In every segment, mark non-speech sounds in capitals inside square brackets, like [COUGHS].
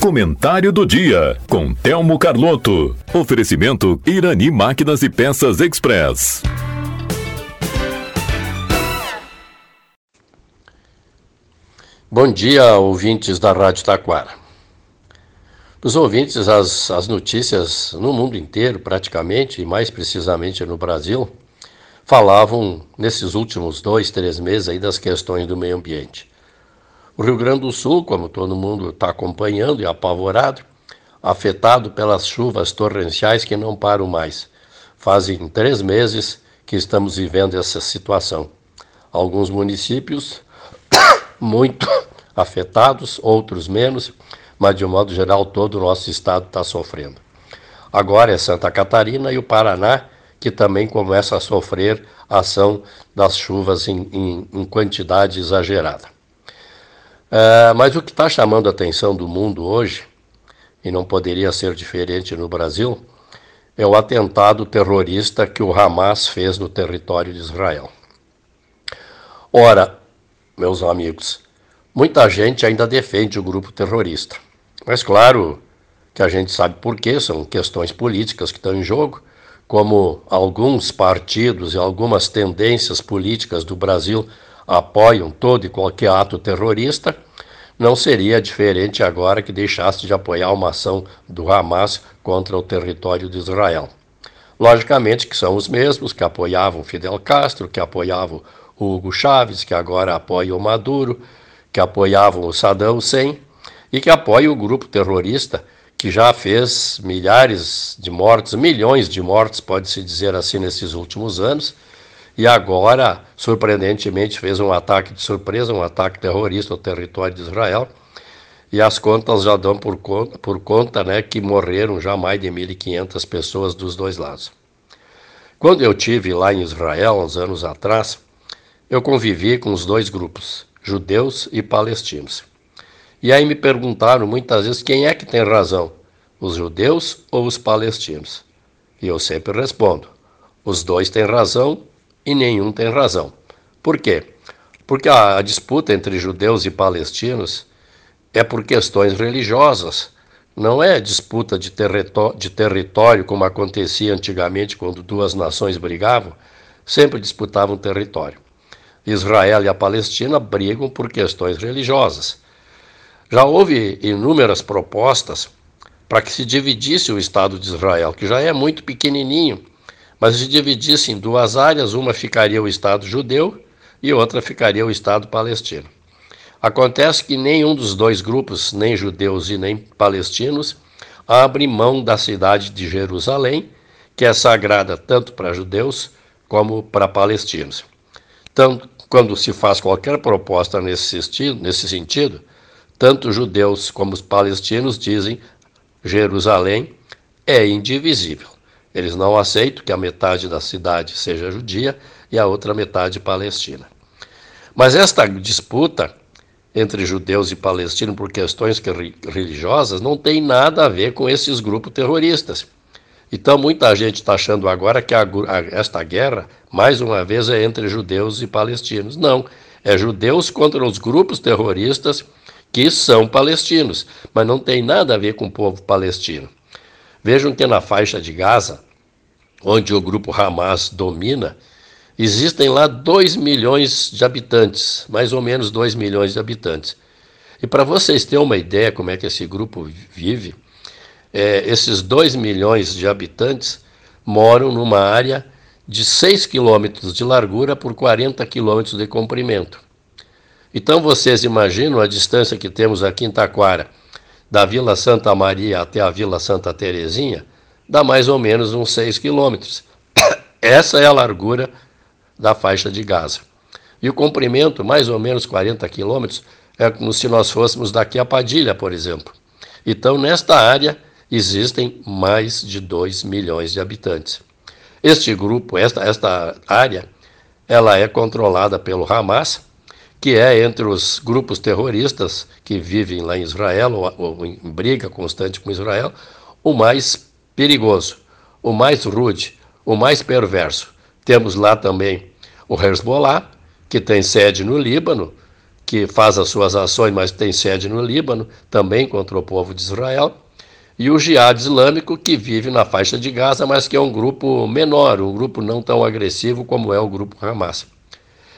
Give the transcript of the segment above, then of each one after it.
Comentário do dia com Telmo Carlotto. Oferecimento Irani Máquinas e Peças Express. Bom dia, ouvintes da Rádio Taquara. Os ouvintes, as, as notícias no mundo inteiro, praticamente, e mais precisamente no Brasil, falavam nesses últimos dois, três meses aí das questões do meio ambiente. O Rio Grande do Sul, como todo mundo está acompanhando e apavorado, afetado pelas chuvas torrenciais que não param mais. Fazem três meses que estamos vivendo essa situação. Alguns municípios [COUGHS] muito [COUGHS] afetados, outros menos, mas de um modo geral todo o nosso estado está sofrendo. Agora é Santa Catarina e o Paraná que também começa a sofrer a ação das chuvas em, em, em quantidade exagerada. É, mas o que está chamando a atenção do mundo hoje, e não poderia ser diferente no Brasil, é o atentado terrorista que o Hamas fez no território de Israel. Ora, meus amigos, muita gente ainda defende o grupo terrorista. Mas claro que a gente sabe por quê, são questões políticas que estão em jogo, como alguns partidos e algumas tendências políticas do Brasil apoiam todo e qualquer ato terrorista, não seria diferente agora que deixasse de apoiar uma ação do Hamas contra o território de Israel. Logicamente que são os mesmos que apoiavam Fidel Castro, que apoiavam Hugo Chávez, que agora apoiam o Maduro, que apoiavam o Saddam Hussein e que apoiam o grupo terrorista que já fez milhares de mortes, milhões de mortes, pode-se dizer assim, nesses últimos anos e agora, surpreendentemente, fez um ataque de surpresa, um ataque terrorista ao território de Israel. E as contas já dão por conta, por conta né, que morreram já mais de 1.500 pessoas dos dois lados. Quando eu tive lá em Israel, uns anos atrás, eu convivi com os dois grupos, judeus e palestinos. E aí me perguntaram muitas vezes quem é que tem razão, os judeus ou os palestinos? E eu sempre respondo: os dois têm razão e nenhum tem razão. Por quê? Porque a, disputa entre judeus e palestinos é por questões religiosas, não é disputa de, de território como acontecia antigamente quando duas nações brigavam, sempre disputavam território. Israel e a Palestina brigam por questões religiosas. Já houve inúmeras propostas para que se dividisse o Estado de Israel, que já é muito pequenininho, mas se dividisse em duas áreas, uma ficaria o Estado judeu e outra ficaria o Estado palestino. Acontece que nenhum dos dois grupos, nem judeus e nem palestinos, abre mão da cidade de Jerusalém, que é sagrada tanto para judeus como para palestinos. Então, quando se faz qualquer proposta nesse, sentido, nesse sentido, tanto judeus como os palestinos dizem Jerusalém é indivisível. Eles não aceitam que a metade da cidade seja judia e a outra metade palestina. Mas esta disputa entre judeus e palestinos por questões religiosas não tem nada a ver com esses grupos terroristas. Então, muita gente está achando agora que a, a, esta guerra, mais uma vez, é entre judeus e palestinos. Não, é judeus contra os grupos terroristas que são palestinos, mas não tem nada a ver com o povo palestino. Vejam que na faixa de Gaza, onde o grupo Hamas domina, existem lá 2 milhões de habitantes, mais ou menos 2 milhões de habitantes. E para vocês terem uma ideia como é que esse grupo vive, é, esses 2 milhões de habitantes moram numa área de 6 quilômetros de largura por 40 quilômetros de comprimento. Então vocês imaginam a distância que temos aqui em Taquara, da Vila Santa Maria até a Vila Santa Terezinha, dá mais ou menos uns 6 quilômetros. [COUGHS] Essa é a largura da faixa de Gaza. E o comprimento, mais ou menos 40 quilômetros, é como se nós fôssemos daqui a Padilha, por exemplo. Então, nesta área, existem mais de 2 milhões de habitantes. Este grupo, esta, esta área, ela é controlada pelo Hamas, que é entre os grupos terroristas que vivem lá em Israel, ou, ou em briga constante com Israel, o mais perigoso, o mais rude, o mais perverso. Temos lá também o Hezbollah, que tem sede no Líbano, que faz as suas ações, mas tem sede no Líbano, também contra o povo de Israel, e o Jihad Islâmico, que vive na faixa de Gaza, mas que é um grupo menor, um grupo não tão agressivo como é o grupo Hamas.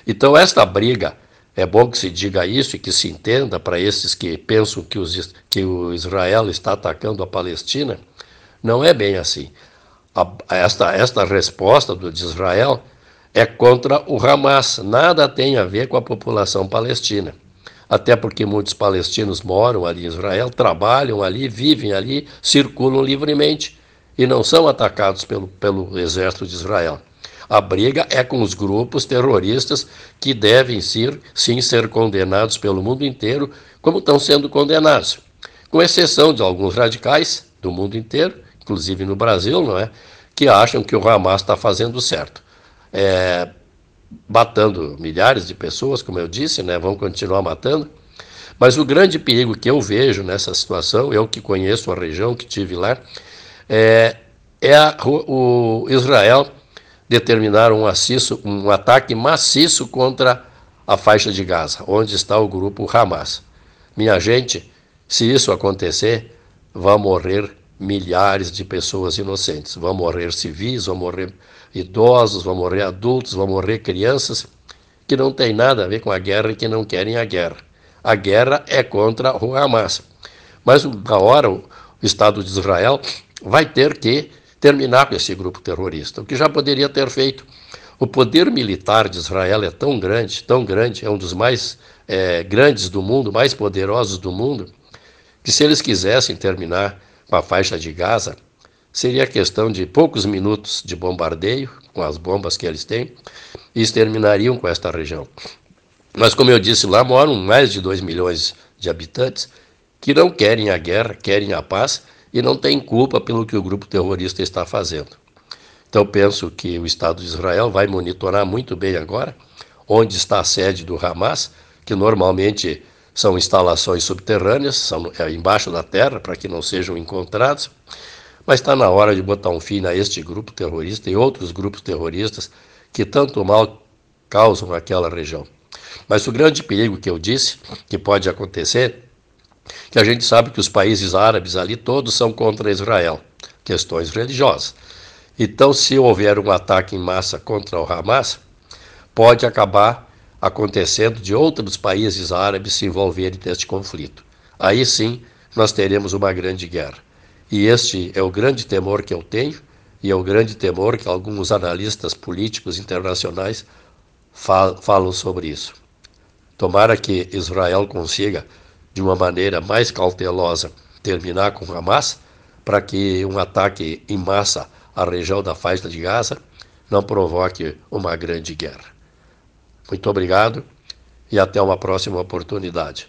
Então, esta briga, é bom que se diga isso e que se entenda para esses que pensam que, os, que o Israel está atacando a Palestina, não é bem assim. A, esta, esta resposta do, de Israel é contra o Hamas, nada tem a ver com a população palestina. Até porque muitos palestinos moram ali em Israel, trabalham ali, vivem ali, circulam livremente e não são atacados pelo, pelo exército de Israel. A briga é com os grupos terroristas que devem ser, sim ser condenados pelo mundo inteiro, como estão sendo condenados, com exceção de alguns radicais do mundo inteiro, inclusive no Brasil, não é, que acham que o Hamas está fazendo certo é, matando milhares de pessoas, como eu disse, né, vão continuar matando. Mas o grande perigo que eu vejo nessa situação, eu que conheço a região, que tive lá, é, é a, o, Israel determinar um, assisto, um ataque maciço contra a faixa de Gaza, onde está o grupo Hamas. Minha gente, se isso acontecer, vão morrer milhares de pessoas inocentes. Vão morrer civis, vão morrer idosos, vão morrer adultos, vão morrer crianças, que não tem nada a ver com a guerra e que não querem a guerra. A guerra é contra o Hamas. Mas na hora o Estado de Israel vai ter que terminar com esse grupo terrorista, o que já poderia ter feito. O poder militar de Israel é tão grande, tão grande, é um dos mais é, grandes do mundo, mais poderosos do mundo, que se eles quisessem terminar com a faixa de Gaza, seria questão de poucos minutos de bombardeio, com as bombas que eles têm, e exterminariam com esta região. Mas, como eu disse, lá moram mais de 2 milhões de habitantes que não querem a guerra, querem a paz e não têm culpa pelo que o grupo terrorista está fazendo. Então, penso que o Estado de Israel vai monitorar muito bem agora onde está a sede do Hamas, que normalmente são instalações subterrâneas, são é, embaixo da terra, para que não sejam encontrados. Mas está na hora de botar um fim a este grupo terrorista e outros grupos terroristas que tanto mal causam naquela região. Mas o grande perigo que eu disse que pode acontecer, que a gente sabe que os países árabes ali todos são contra Israel, questões religiosas. Então, se houver um ataque em massa contra o Hamas, pode acabar acontecendo de outros países árabes se envolverem neste conflito. Aí sim, nós teremos uma grande guerra. E este é o grande temor que eu tenho, e é o grande temor que alguns analistas políticos internacionais falam sobre isso. Tomara que Israel consiga, de uma maneira mais cautelosa, terminar com Hamas, para que um ataque em massa à região da faixa de Gaza não provoque uma grande guerra. Muito obrigado e até uma próxima oportunidade.